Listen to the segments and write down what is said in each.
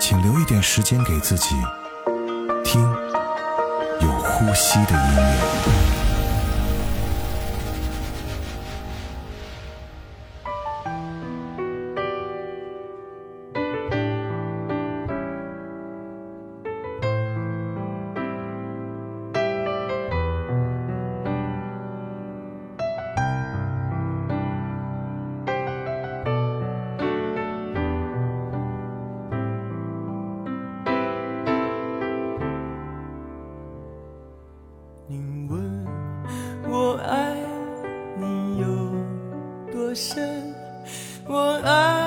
请留一点时间给自己，听有呼吸的音乐。我爱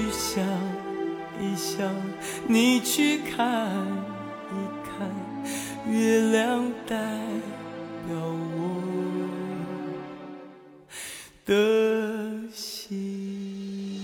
去想一想，你去看一看，月亮代表我的心。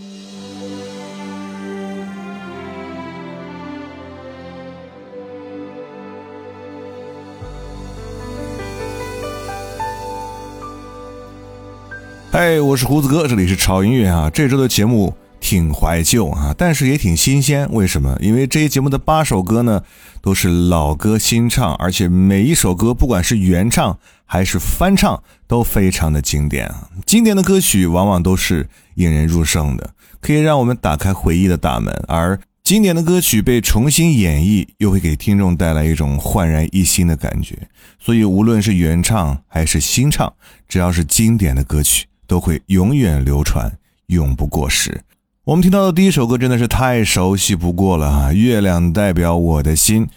嗨，我是胡子哥，这里是炒音乐啊，这周的节目。挺怀旧啊，但是也挺新鲜。为什么？因为这一节目的八首歌呢，都是老歌新唱，而且每一首歌不管是原唱还是翻唱，都非常的经典啊。经典的歌曲往往都是引人入胜的，可以让我们打开回忆的大门；而经典的歌曲被重新演绎，又会给听众带来一种焕然一新的感觉。所以，无论是原唱还是新唱，只要是经典的歌曲。都会永远流传，永不过时。我们听到的第一首歌真的是太熟悉不过了啊！月亮代表我的心，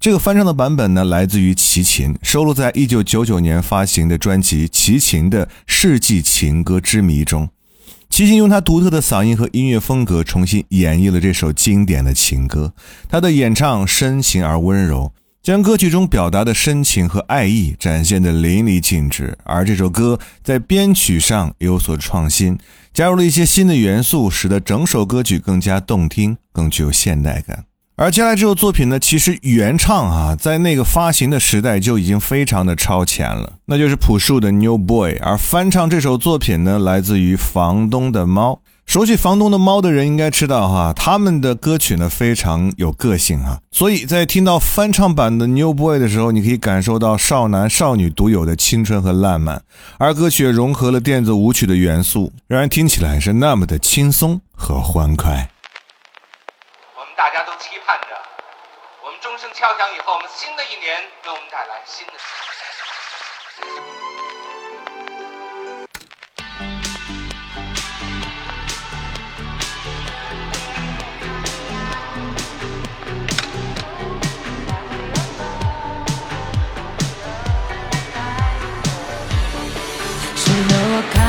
这个翻唱的版本呢，来自于齐秦，收录在一九九九年发行的专辑《齐秦的世纪情歌之谜》中。齐秦用他独特的嗓音和音乐风格重新演绎了这首经典的情歌。他的演唱深情而温柔，将歌曲中表达的深情和爱意展现得淋漓尽致。而这首歌在编曲上有所创新，加入了一些新的元素，使得整首歌曲更加动听，更具有现代感。而接下来这首作品呢，其实原唱啊，在那个发行的时代就已经非常的超前了，那就是朴树的《New Boy》。而翻唱这首作品呢，来自于房东的猫。熟悉房东的猫的人应该知道哈，他们的歌曲呢非常有个性哈。所以在听到翻唱版的《New Boy》的时候，你可以感受到少男少女独有的青春和烂漫，而歌曲也融合了电子舞曲的元素，让人听起来是那么的轻松和欢快。我们大家都期盼着，我们钟声敲响以后，我们新的一年给我们带来新的。生活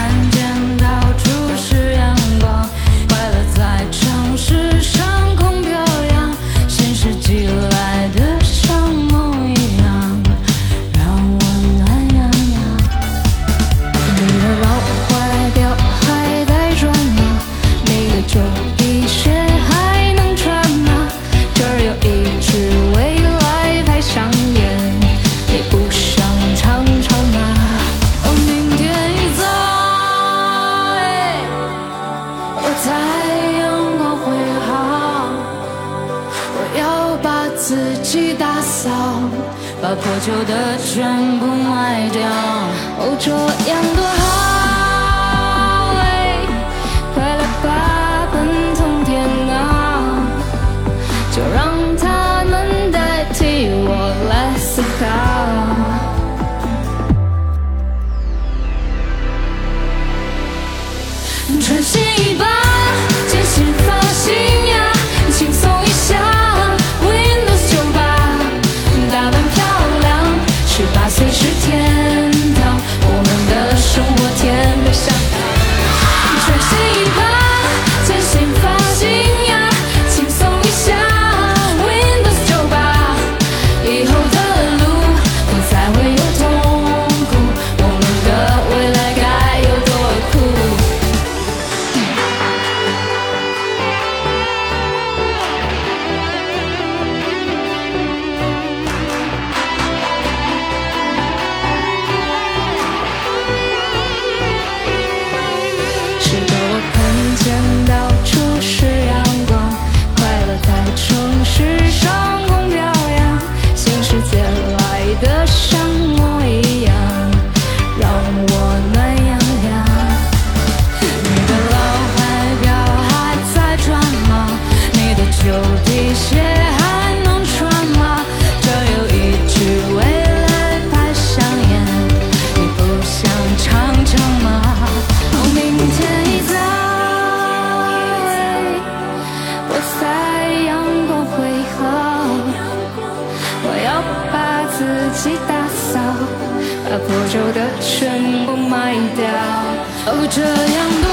olhando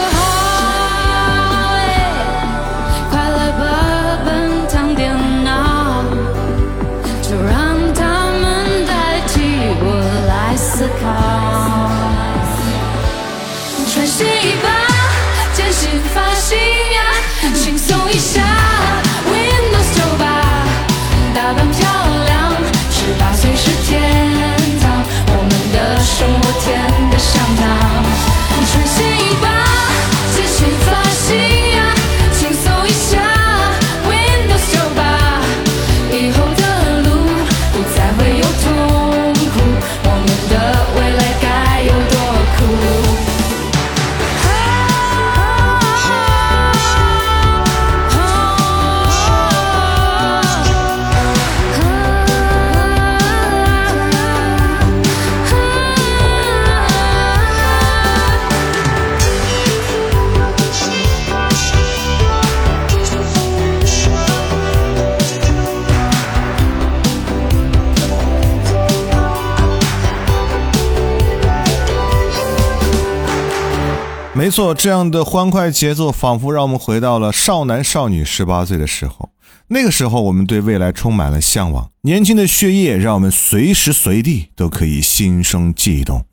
没错，这样的欢快节奏仿佛让我们回到了少男少女十八岁的时候。那个时候，我们对未来充满了向往，年轻的血液让我们随时随地都可以心生悸动。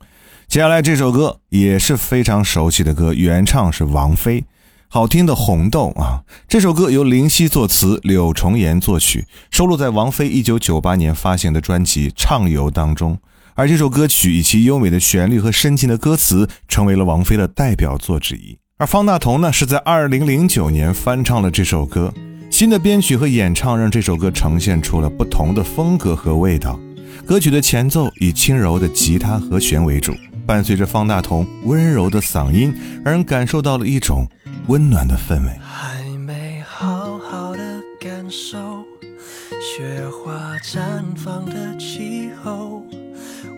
接下来这首歌也是非常熟悉的歌，原唱是王菲，好听的《红豆》啊。这首歌由林夕作词，柳重言作曲，收录在王菲一九九八年发行的专辑《畅游》当中。而这首歌曲以其优美的旋律和深情的歌词，成为了王菲的代表作之一。而方大同呢，是在二零零九年翻唱了这首歌，新的编曲和演唱让这首歌呈现出了不同的风格和味道。歌曲的前奏以轻柔的吉他和弦为主，伴随着方大同温柔的嗓音，让人感受到了一种温暖的氛围。还没好好的感受雪花绽放的气候。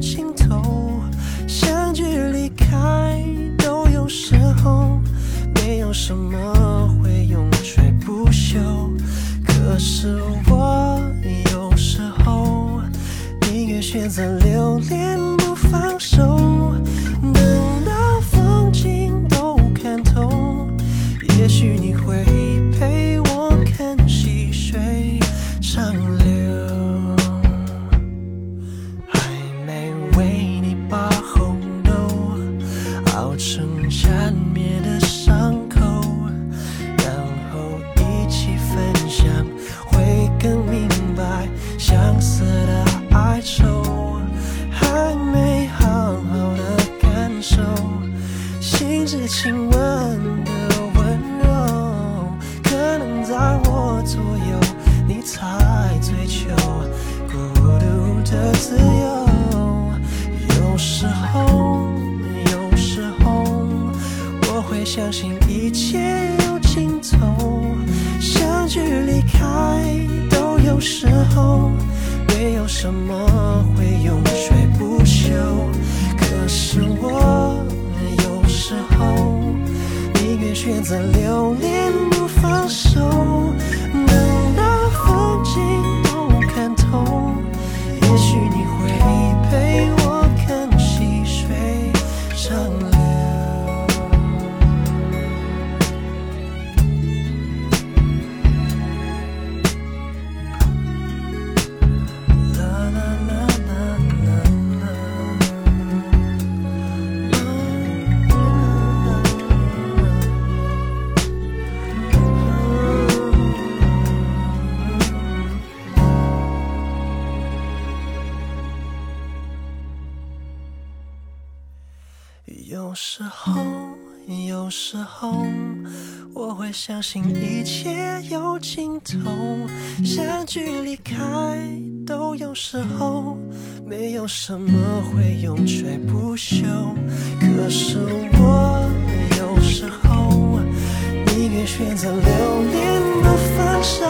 尽头，相聚离开都有时候，没有什么会永垂不朽。可是我有时候宁愿选择留恋不放手，怎么会永垂不朽可是我有时候宁愿选择留恋不放手。相信一切有尽头，相聚离开都有时候，没有什么会永垂不朽。可是我有时候宁愿选择留恋不放手，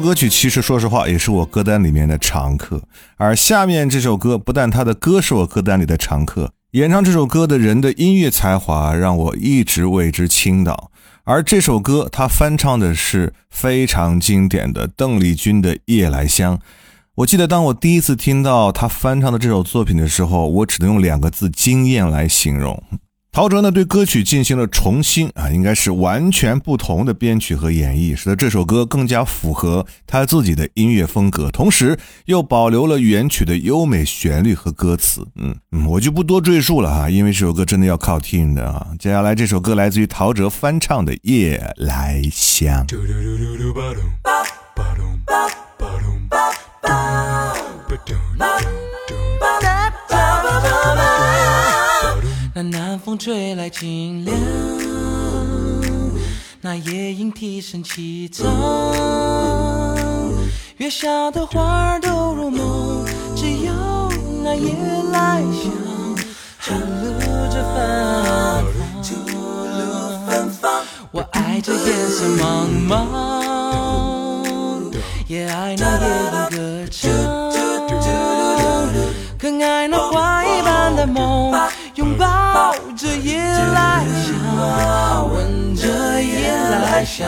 歌曲其实说实话也是我歌单里面的常客，而下面这首歌不但他的歌是我歌单里的常客，演唱这首歌的人的音乐才华让我一直为之倾倒。而这首歌他翻唱的是非常经典的邓丽君的《夜来香》。我记得当我第一次听到他翻唱的这首作品的时候，我只能用两个字“惊艳”来形容。陶喆呢对歌曲进行了重新啊，应该是完全不同的编曲和演绎，使得这首歌更加符合他自己的音乐风格，同时又保留了原曲的优美旋律和歌词。嗯嗯，我就不多赘述了哈，因为这首歌真的要靠听的啊。接下来这首歌来自于陶喆翻唱的《夜来香》。清凉，那夜莺啼声齐唱，月下的花儿都入梦，只有那夜来香，吐露着芬芳。我爱这夜色茫茫，也爱那夜莺歌唱，更爱那花一般的梦。闻着夜来香，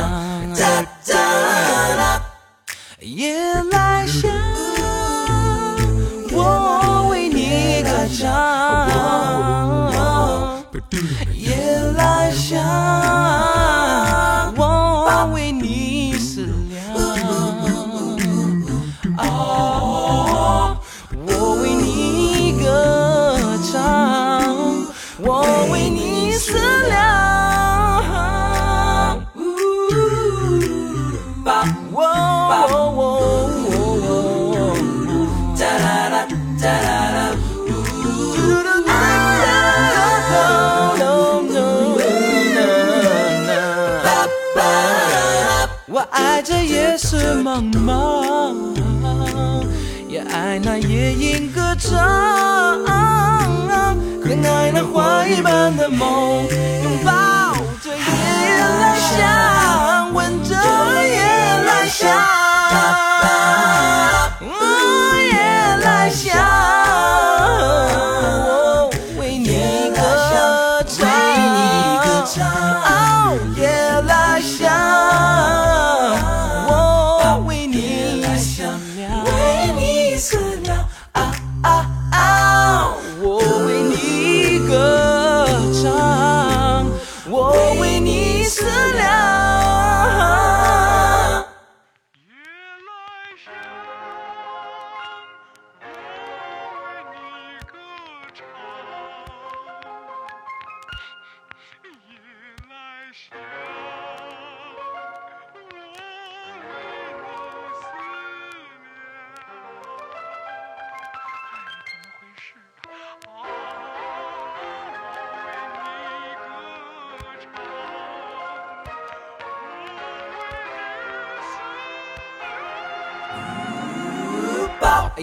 梦，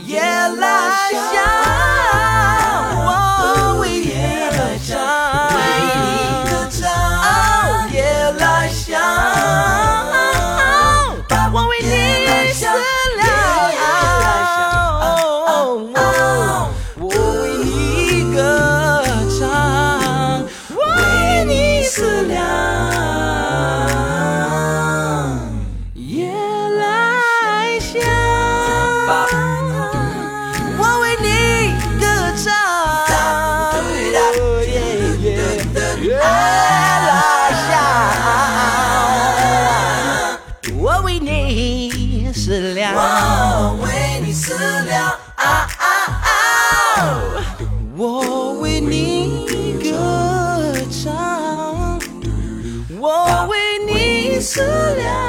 夜来香，思量。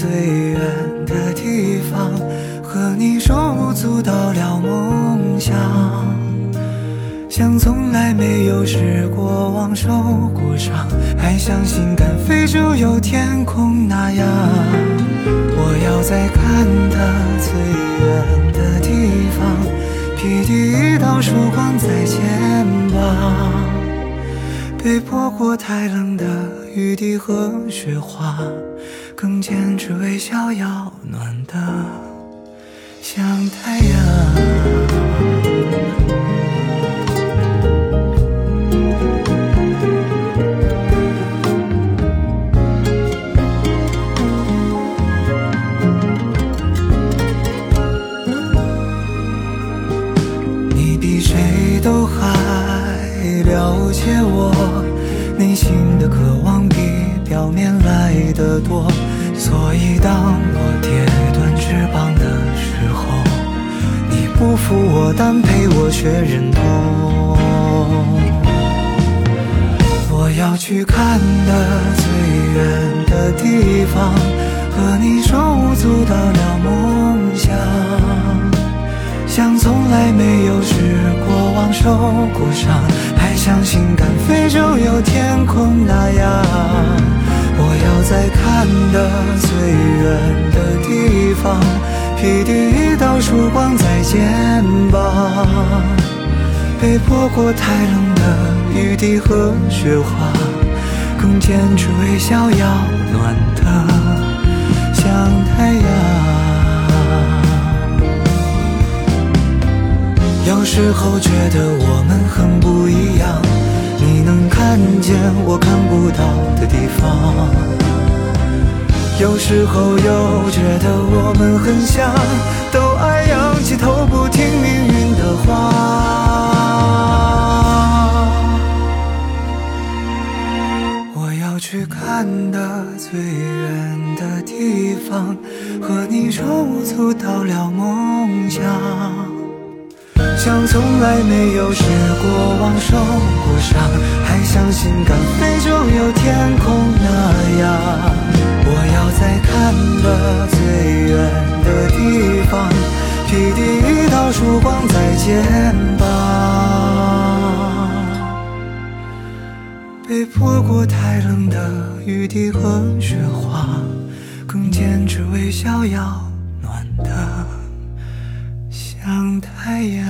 最远的地方，和你手舞足蹈聊梦想，像从来没有失过望、受过伤，还相信敢飞就有天空那样。我要在看的最远的地方，披第一道曙光在肩膀。被泼过太冷雨滴和雪花，更坚持微笑要暖的像太阳。你比谁都还了解我，内心的渴望的多。所以当我跌断翅膀的时候，你不扶我，但陪我学忍痛。我要去看的最远的地方，和你手舞足蹈聊梦想。像从来没有失过望、受过伤，还相信敢飞就有天空那样。我要在看的最远的地方，披第一道曙光在肩膀。被泼过太冷的雨滴和雪花，更坚持微笑要暖的像太阳。有时候觉得我们很不一样，看见我看不到的地方。有时候又觉得我们很像，都爱仰起头不听命运的话。我要去看的最远的地方，和你手舞足蹈聊梦想。像从来没有失过望、受过伤，还相信敢飞就有天空那样。我要在看的最远的地方，披第一道曙光在肩膀。被泼过太冷的雨滴和雪花，更坚持微笑要暖的。太阳。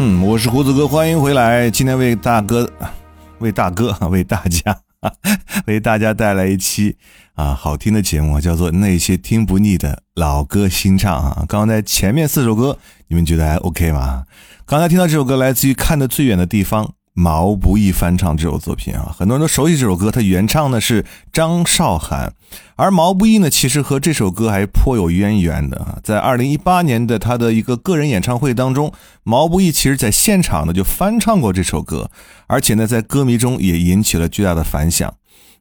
嗯，我是胡子哥，欢迎回来。今天为大哥、为大哥、为大家、为大家带来一期啊好听的节目，叫做《那些听不腻的老歌新唱》啊。刚才前面四首歌，你们觉得还 OK 吗？刚才听到这首歌，来自于《看得最远的地方》，毛不易翻唱这首作品啊，很多人都熟悉这首歌，它原唱呢是张韶涵，而毛不易呢其实和这首歌还颇有渊源的啊，在二零一八年的他的一个个人演唱会当中，毛不易其实在现场呢就翻唱过这首歌，而且呢在歌迷中也引起了巨大的反响。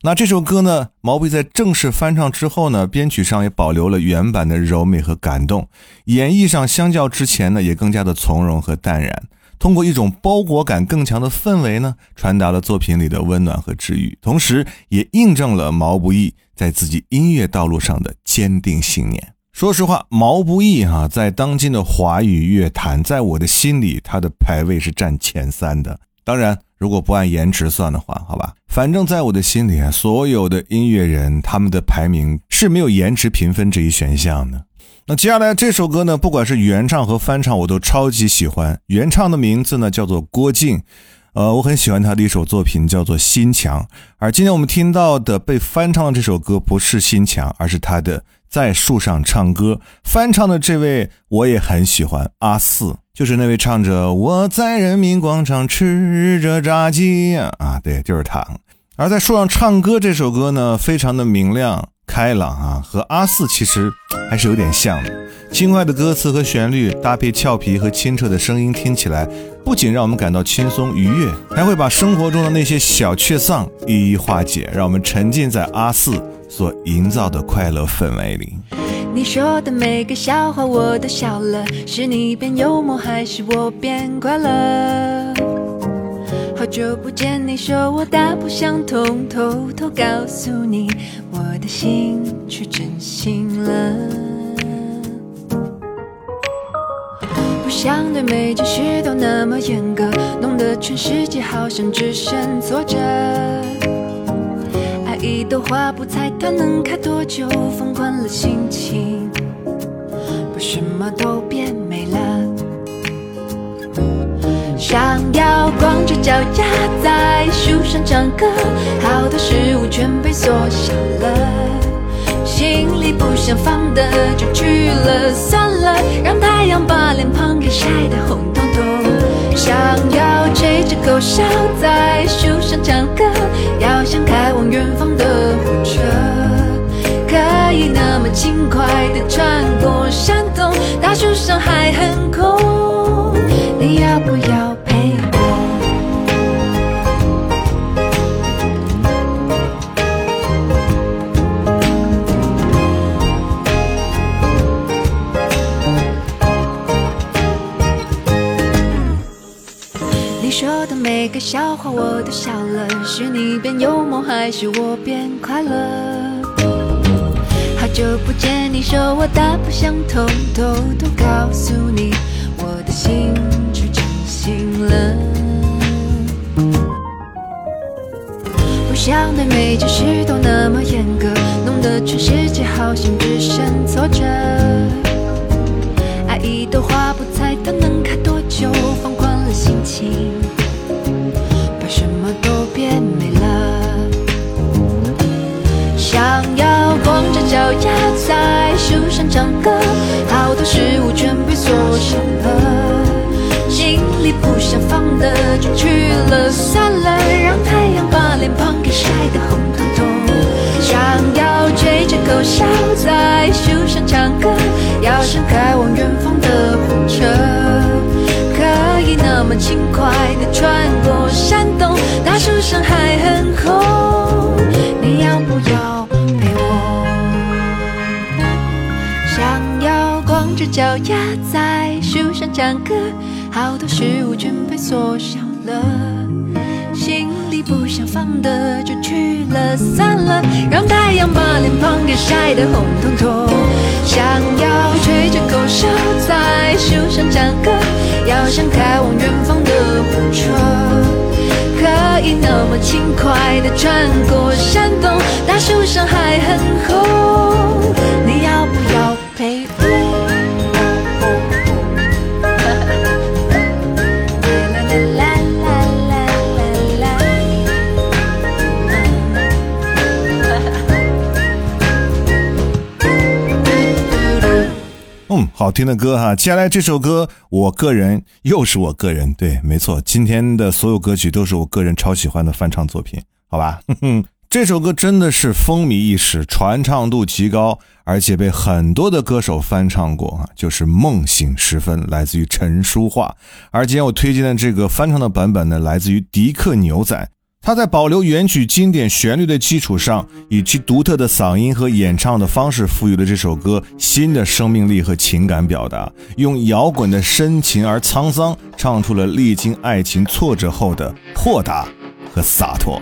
那这首歌呢，毛不易在正式翻唱之后呢，编曲上也保留了原版的柔美和感动，演绎上相较之前呢也更加的从容和淡然。通过一种包裹感更强的氛围呢，传达了作品里的温暖和治愈，同时也印证了毛不易在自己音乐道路上的坚定信念。说实话，毛不易哈在当今的华语乐坛，在我的心里，他的排位是占前三的。当然，如果不按颜值算的话，好吧，反正在我的心里啊，所有的音乐人他们的排名是没有颜值评分这一选项的。那接下来这首歌呢，不管是原唱和翻唱，我都超级喜欢。原唱的名字呢叫做郭靖，呃，我很喜欢他的一首作品叫做《心墙》。而今天我们听到的被翻唱的这首歌不是《心墙》，而是他的《在树上唱歌》。翻唱的这位我也很喜欢，阿四，就是那位唱着“我在人民广场吃着炸鸡”啊，对，就是他。而在树上唱歌这首歌呢，非常的明亮。开朗啊，和阿四其实还是有点像的。轻快的歌词和旋律搭配俏皮和清澈的声音，听起来不仅让我们感到轻松愉悦，还会把生活中的那些小确丧一一化解，让我们沉浸在阿四所营造的快乐氛围里。你说的每个笑话我都笑了，是你变幽默，还是我变快乐？好久不见，你说我大不相同，偷偷告诉你，我的心却真心了。不想对每件事都那么严格，弄得全世界好像只剩挫折。爱一朵花，不猜它能开多久，放宽了心情，把什么都变美了。想要光着脚丫在树上唱歌，好多事物全被缩小了，心里不想放的就去了，算了，让太阳把脸庞给晒得红彤彤。想要吹着口哨在树上唱歌，要像开往远方的火车，可以那么轻快地穿过山洞，大树上还很空，你要不要？笑话我都笑了，是你变幽默，还是我变快乐？好久不见，你说我大不相同，偷偷告诉你，我的心却真心了。不想对每件事都那么严格，弄得全世界好像只剩挫折。的就去了，算了，让太阳把脸庞给晒得红彤彤。想要吹着口哨在树上唱歌，要像开往远方的火车。可以那么轻快地穿过山洞，大树上还很红，你要不要陪我？想要光着脚丫在树上唱歌，事物全被缩小了。心里不想放的就去了，算了，让太阳把脸庞给晒得红彤彤。想要吹着口哨在树上唱歌，要像开往远方的火车，可以那么轻快地穿过山洞，大树上还很红，好听的歌哈。接下来这首歌，我个人又是我个人，对，没错，今天的所有歌曲都是我个人超喜欢的翻唱作品，好吧？哼哼，这首歌真的是风靡一时，传唱度极高，而且被很多的歌手翻唱过啊，就是《梦醒时分》，来自于陈淑桦。而今天我推荐的这个翻唱的版本呢，来自于迪克牛仔。他在保留原曲经典旋律的基础上，以其独特的嗓音和演唱的方式，赋予了这首歌新的生命力和情感表达，用摇滚的深情而沧桑，唱出了历经爱情挫折后的豁达和洒脱。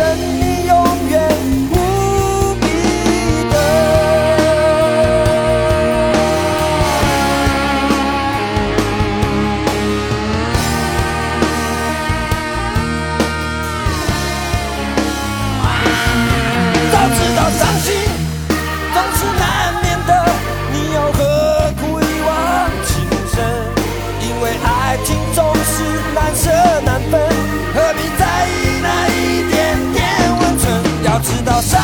难舍难分何必在意那一点点温存？要知道伤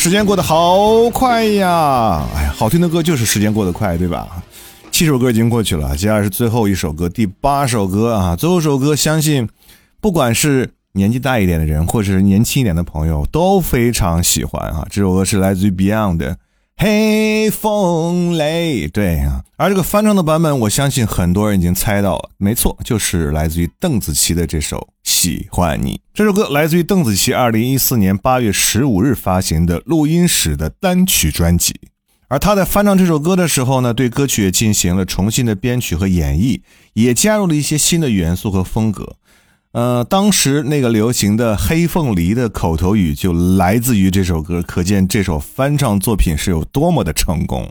时间过得好快呀！哎呀，好听的歌就是时间过得快，对吧？七首歌已经过去了，接下来是最后一首歌，第八首歌啊！最后一首歌，相信不管是年纪大一点的人，或者是年轻一点的朋友，都非常喜欢啊！这首歌是来自于 Beyond 的《黑风雷，对啊，而这个翻唱的版本，我相信很多人已经猜到了，没错，就是来自于邓紫棋的这首《喜欢你》。这首歌来自于邓紫棋二零一四年八月十五日发行的录音室的单曲专辑。而她在翻唱这首歌的时候呢，对歌曲也进行了重新的编曲和演绎，也加入了一些新的元素和风格。呃，当时那个流行的“黑凤梨”的口头语就来自于这首歌，可见这首翻唱作品是有多么的成功。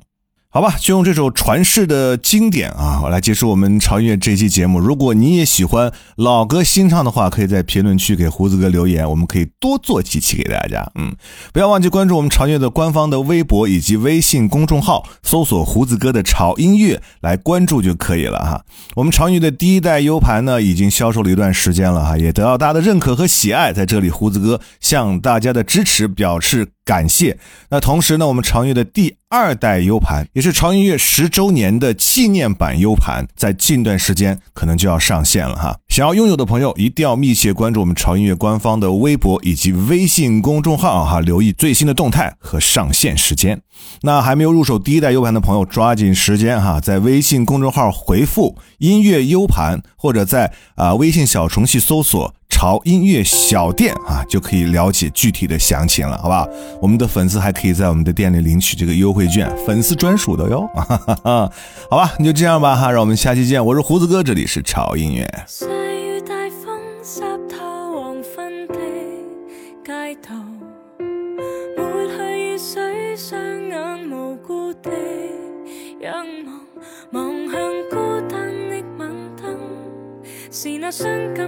好吧，就用这首传世的经典啊，我来结束我们潮音乐这期节目。如果你也喜欢老歌新唱的话，可以在评论区给胡子哥留言，我们可以多做几期给大家。嗯，不要忘记关注我们潮音乐的官方的微博以及微信公众号，搜索胡子哥的潮音乐来关注就可以了哈。我们潮音乐的第一代 U 盘呢，已经销售了一段时间了哈，也得到大家的认可和喜爱，在这里胡子哥向大家的支持表示。感谢。那同时呢，我们长乐的第二代 U 盘，也是长音乐十周年的纪念版 U 盘，在近段时间可能就要上线了哈。想要拥有的朋友，一定要密切关注我们潮音乐官方的微博以及微信公众号哈，留意最新的动态和上线时间。那还没有入手第一代 U 盘的朋友，抓紧时间哈，在微信公众号回复“音乐 U 盘”或者在啊微信小程序搜索。潮音乐小店啊，就可以了解具体的详情了，好不好？我们的粉丝还可以在我们的店里领取这个优惠券，粉丝专属的哟。好吧，那就这样吧哈，让我们下期见。我是胡子哥，这里是潮音乐。是那伤感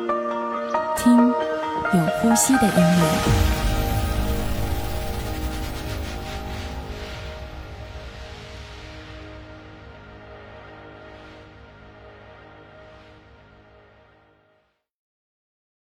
听有呼吸的音乐。